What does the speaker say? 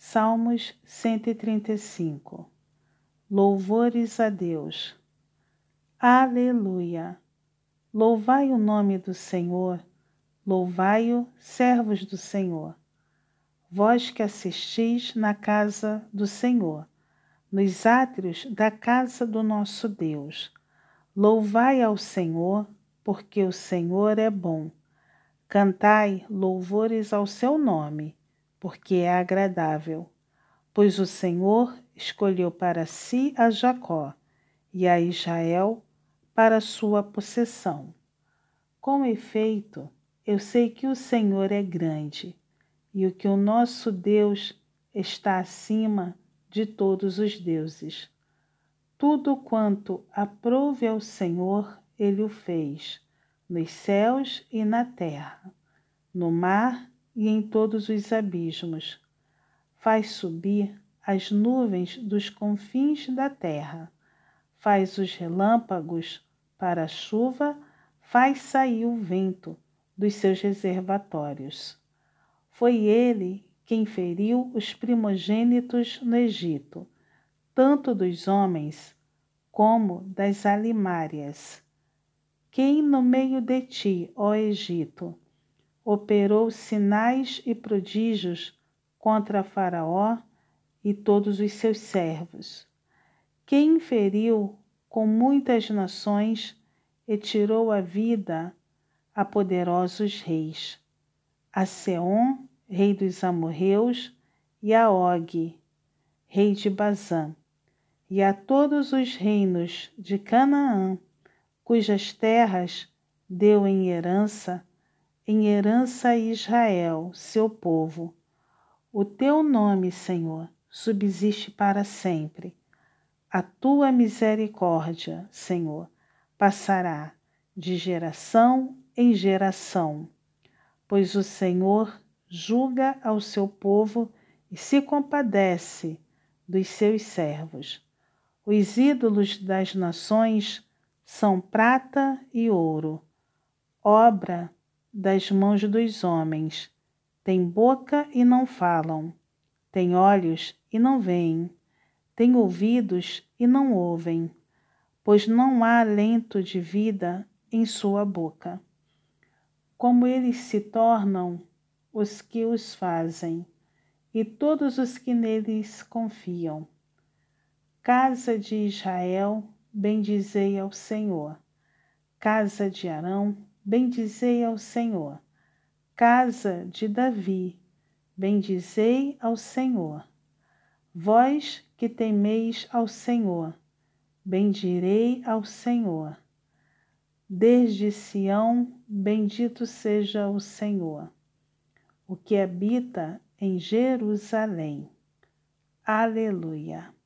Salmos 135 Louvores a Deus. Aleluia! Louvai o nome do Senhor, louvai-o, servos do Senhor. Vós que assistis na casa do Senhor, nos átrios da casa do nosso Deus. Louvai ao Senhor, porque o Senhor é bom. Cantai louvores ao seu nome porque é agradável. Pois o Senhor escolheu para si a Jacó e a Israel para sua possessão. Com efeito, eu sei que o Senhor é grande e o que o nosso Deus está acima de todos os deuses. Tudo quanto aprouve ao Senhor, ele o fez, nos céus e na terra, no mar e em todos os abismos. Faz subir as nuvens dos confins da terra, faz os relâmpagos para a chuva, faz sair o vento dos seus reservatórios. Foi ele quem feriu os primogênitos no Egito, tanto dos homens como das alimárias. Quem no meio de ti, ó Egito, operou sinais e prodígios contra Faraó e todos os seus servos. Quem inferiu com muitas nações e tirou a vida a poderosos reis, a Seom, rei dos amorreus, e a Og, rei de Bazã, e a todos os reinos de Canaã, cujas terras deu em herança em herança a Israel, seu povo. O teu nome, Senhor, subsiste para sempre. A tua misericórdia, Senhor, passará de geração em geração, pois o Senhor julga ao seu povo e se compadece dos seus servos. Os ídolos das nações são prata e ouro, obra das mãos dos homens. Tem boca e não falam, tem olhos e não veem, tem ouvidos e não ouvem, pois não há alento de vida em sua boca. Como eles se tornam os que os fazem, e todos os que neles confiam. Casa de Israel, bendizei ao Senhor. Casa de Arão, bendizei ao Senhor. Casa de Davi, bendizei ao Senhor. Vós que temeis ao Senhor, bendirei ao Senhor. Desde Sião, bendito seja o Senhor, o que habita em Jerusalém. Aleluia.